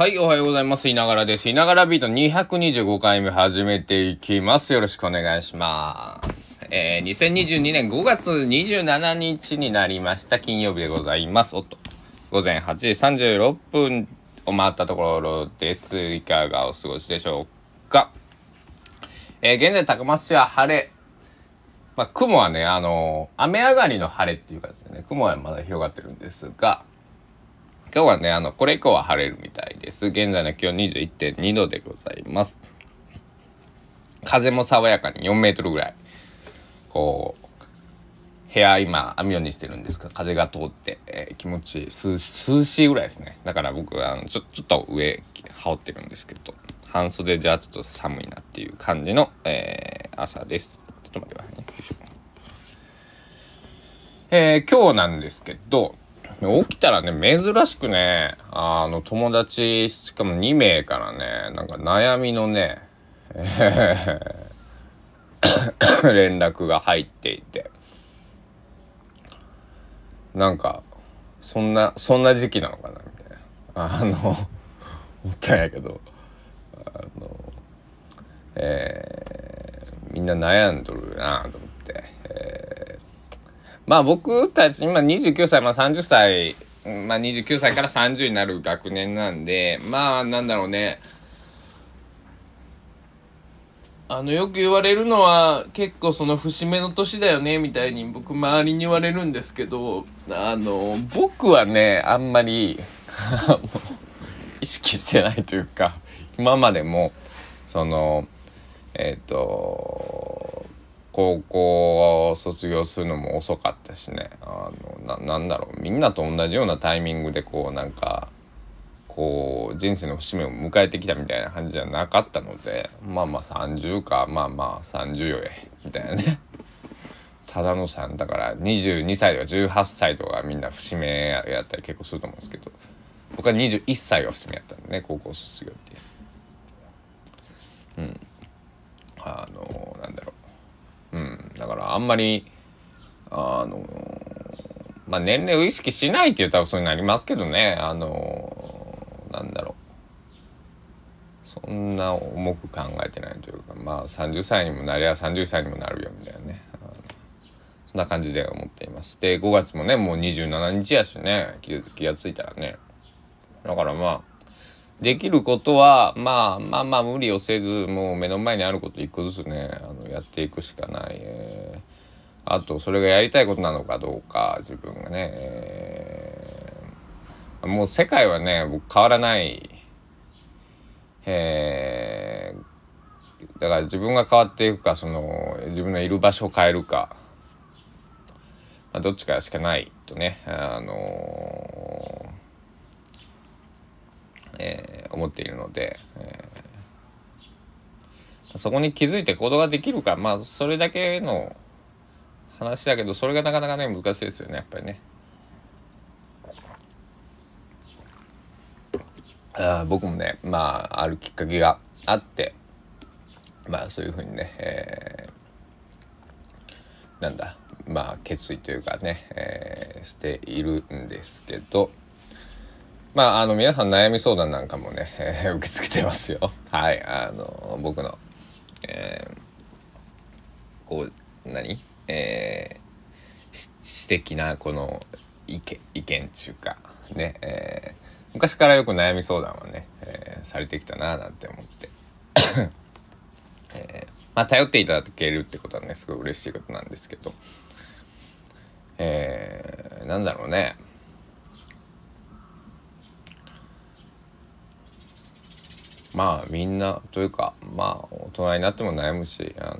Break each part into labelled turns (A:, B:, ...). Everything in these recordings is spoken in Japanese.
A: はい、おはようございます。いながらです。いながらビート225回目始めていきます。よろしくお願いします。えー、2022年5月27日になりました。金曜日でございます。おっと、午前8時36分を回ったところです。いかがお過ごしでしょうか。えー、現在高松市は晴れ。まあ、雲はね、あの雨上がりの晴れっていう感じでね、雲はまだ広がってるんですが、今日はね、あの、これ以降は晴れるみたいです。現在の気温21.2度でございます。風も爽やかに4メートルぐらい。こう、部屋今網戸にしてるんですが、風が通って、えー気持ちいい涼。涼しいぐらいですね。だから僕はあのちょちょっと上羽織ってるんですけど、半袖じゃちょっと寒いなっていう感じの、えー朝です。ちょっと待ってくださいね。えー今日なんですけど、起きたらね、珍しくね、あの、友達、しかも2名からね、なんか悩みのね、連絡が入っていて、なんか、そんな、そんな時期なのかな、みたいな。あの、思ったんやけど、あの、えーみんな悩んどるなと思って、えーまあ僕たち今29歳、まあ30歳、まあ29歳から30になる学年なんで、まあなんだろうね。あのよく言われるのは結構その節目の年だよねみたいに僕周りに言われるんですけどあの僕はねあんまり 意識してないというか今までもそのえっ、と高校を卒業するのも遅かったしね。あのななんだろう。みんなと同じようなタイミングでこうなんかこう人生の節目を迎えてきたみたいな感じじゃなかったのでまあまあ30かまあまあ30よえみたいなね。ただのさんだから22歳とか18歳とかみんな節目やったり結構すると思うんですけど。僕は21歳が節目やったんでね高校卒業ってうん。あのなんだろう。だからあんまりあのまあ年齢を意識しないって言ったらそうになりますけどね。あのなんだろう。そんな重く考えてないというかまあ30歳にもなりゃ30歳にもなるよみたいなね。そんな感じで思っていますで5月もねもう27日やしね気がついたらね。だからまあできることはまあまあまあ無理をせずもう目の前にあること一個ずつねあのやっていくしかない、えーあとそれがやりたいことなのかどうか自分がね、えーもう世界はね僕変わらない。えーだから自分が変わっていくかその自分のいる場所を変えるか、まあ、どっちかしかないとねあのーえ思っているので、えーそこに気づいて行動ができるかまあそれだけの話だけどそれがなかなかね難しいですよねやっぱりね。あ僕もねまああるきっかけがあってまあそういうふうにね、えーなんだまあ決意というかね、えーしているんですけどまああの皆さん悩み相談なんかもね、えー 受け付けてますよ。はいあの僕の、えーこう何？えーし私的なこの意見意見っていうかね、えー昔からよく悩み相談はね、えーされてきたなぁなんて思って、えーまあ頼っていただけるってことはねすごい嬉しいことなんですけど。えーなんだろうね。まあみんなというかまあ大人になっても悩むしあ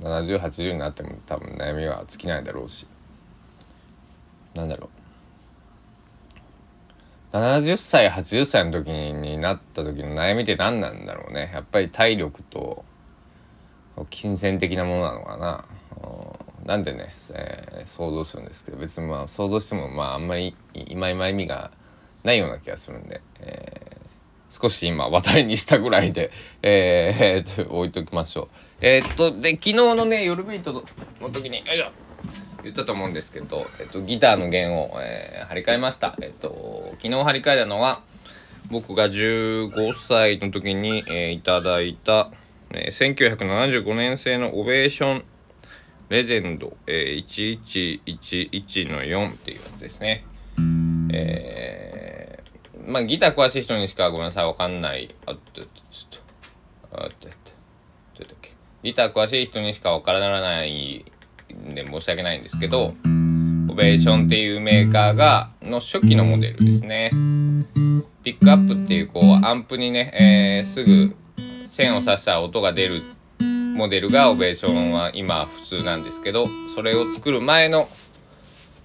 A: の7080になっても多分悩みは尽きないだろうし。なんだろう。70歳80歳の時になった時の悩みって何なんだろうね。やっぱり体力と金銭的なものなのかな。うん。なんでね、えー想像するんですけど別にまあ想像してもまああんまり今今意味がないような気がするんで、えー少し今話題にしたぐらいで、えー、と置いときましょう。えーっとで昨日のね夜ビートの時によいしょ言ったと思うんですけど、えっと、ギターの弦を、えー張り替えました。えっと、昨日張り替えたのは、僕が15歳の時に、えーいただいた、えー1975年製のオベーションレジェンド、えー1111の4っていうやつですね。えー、まあギター詳しい人にしかごめんなさいわかんない。あっと、ちょっと、あっと、どうやったっけ。ギター詳しい人にしかわからないんで申し訳ないんですけど、オベーションっていうメーカーが、の初期のモデルですね。ピックアップっていうこうアンプにね、えーすぐ線を刺したら音が出るモデルがオベーションは今普通なんですけどそれを作る前の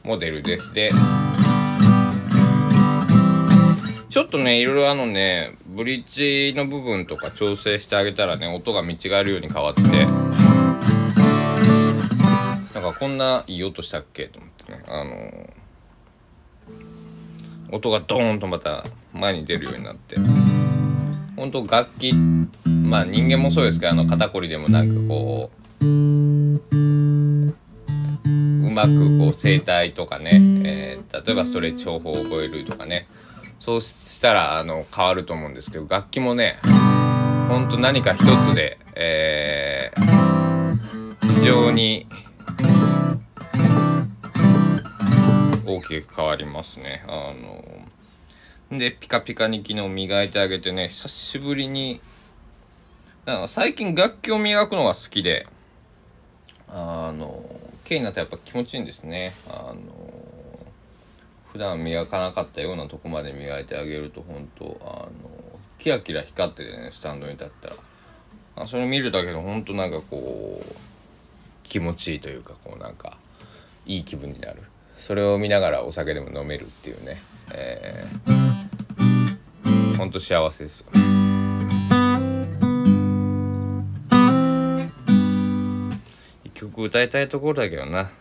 A: モデルですでちょっとねいろいろあのねブリッジの部分とか調整してあげたらね音が見違えるように変わってなんかこんないい音したっけと思ってねあの音がドーンとまた前に出るようになって。本当楽器まあ人間もそうですけどあの肩こりでもなんかこううまくこう声帯とかね、えー例えばストレッチ方法を覚えるとかねそうしたらあの変わると思うんですけど楽器もねほんと何か一つで、えー非常に大きく変わりますね。あのでピカピカに昨日磨いてあげてね久しぶりに最近楽器を磨くのが好きであの綺麗になったらやっぱ気持ちいいんですね。あの普段磨かなかったようなとこまで磨いてあげると本当あのキラキラ光っててねスタンドに立ったら。あそれ見るだけで本当なんかこう気持ちいいというかこうなんかいい気分になる。それを見ながらお酒でも飲めるっていうね、えー、ほんと幸せですよ一曲歌いたいところだけどな。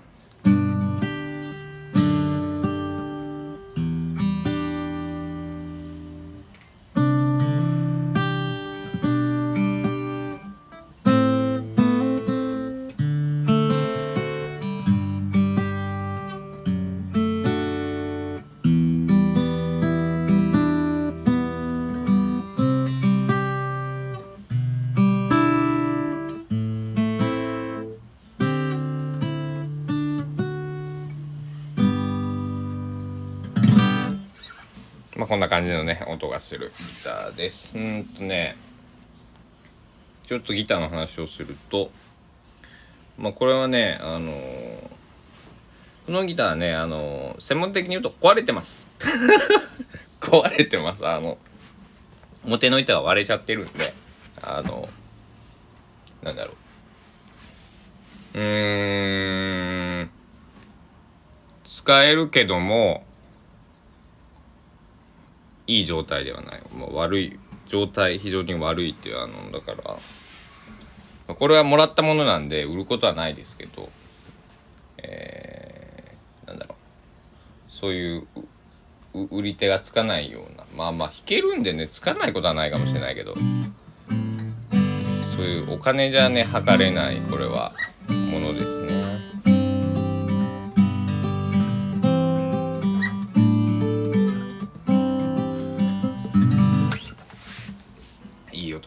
A: こんな感じのね音がするギターです。うんとねちょっとギターの話をするとまあこれはねあのーこのギターねあのー専門的に言うと壊れてます。壊れてます。あの表の板が割れちゃってるんであのなんだろう。うーん使えるけどもいい状態ではない、もう悪い状態非常に悪いっていうあのだからこれはもらったものなんで売ることはないですけどえー、なんだろう。そういう売り手がつかないようなまあまあ弾けるんでねつかないことはないかもしれないけどそういうお金じゃね測れないこれはものです。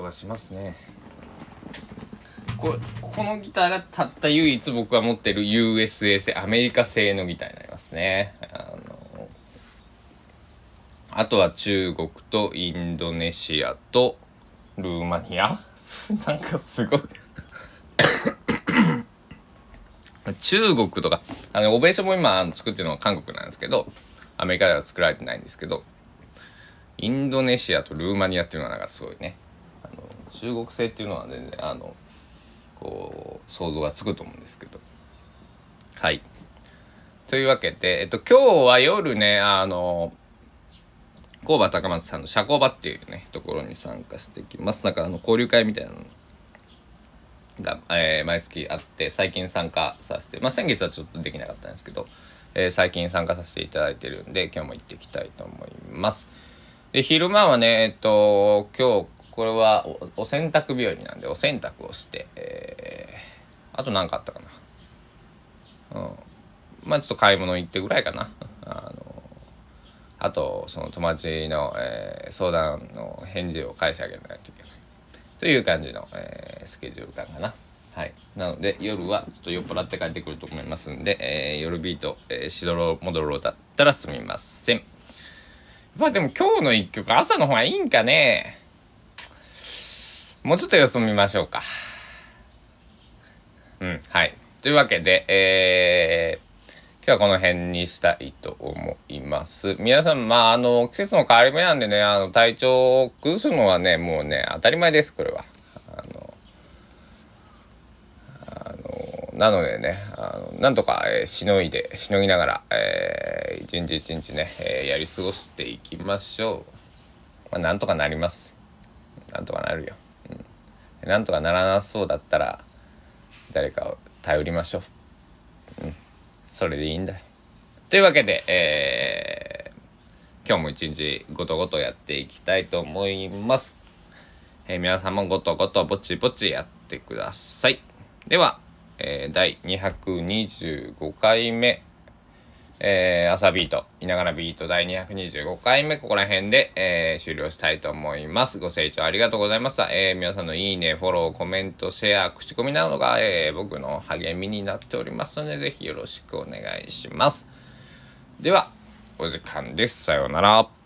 A: がしますね。これこのギターがたった唯一僕が持ってる USA 製アメリカ製のギターになりますね。あのあとは中国とインドネシアとルーマニア なんかすごい 中国とかあのオベーションも今作ってるのは韓国なんですけどアメリカでは作られてないんですけどインドネシアとルーマニアっていうのはなんかすごいね中国製っていうのは全然あのこう想像がつくと思うんですけど。はい。というわけで、えっと、今日は夜ねあの工場高松さんの社交場っていうねところに参加していきます。なんかあの交流会みたいなのが、えー毎月あって最近参加させてまあ先月はちょっとできなかったんですけど、えー最近参加させていただいてるんで今日も行っていきたいと思います。で昼間はねえっと今日これはお洗濯日和なんでお洗濯をして、えーあと何かあったかなうんまあちょっと買い物行ってぐらいかなあのあとその友達の、えー、相談の返事を返してあげないといけないという感じの、えー、スケジュール感かな。はい。なので、夜はちょっと酔っ払って帰ってくると思いますんで、えー、夜ビート、えー、しどろもどろだったらすみません。まあでも今日の一曲朝の方がいいんかね。もうちょっと様子見ましょうか。うん、はい。というわけで、えー、今日はこの辺にしたいと思います。皆さん、まあ、あの、季節の変わり目なんでね、あの、体調を崩すのはね、もうね、当たり前です、これは。あの、あの、なのでね、あのなんとか、えー、しのいで、しのぎながら、えー、一日一日ね、えー、やり過ごしていきましょう。まあ、なんとかなります。なんとかなるよ。なんとかならなそうだったら、誰かを頼りましょう。うん。それでいいんだ。というわけで、えー、今日も一日ごとごとやっていきたいと思います。えー、皆さんもごとごとぼちぼちやってください。では、えー、第225回目えー、朝ビート、いながらビート第225回目、ここら辺で、えー、終了したいと思います。ご清聴ありがとうございました。えー、皆さんのいいね、フォロー、コメント、シェア、口コミなどが、えー、僕の励みになっておりますので、ぜひよろしくお願いします。では、お時間です。さようなら。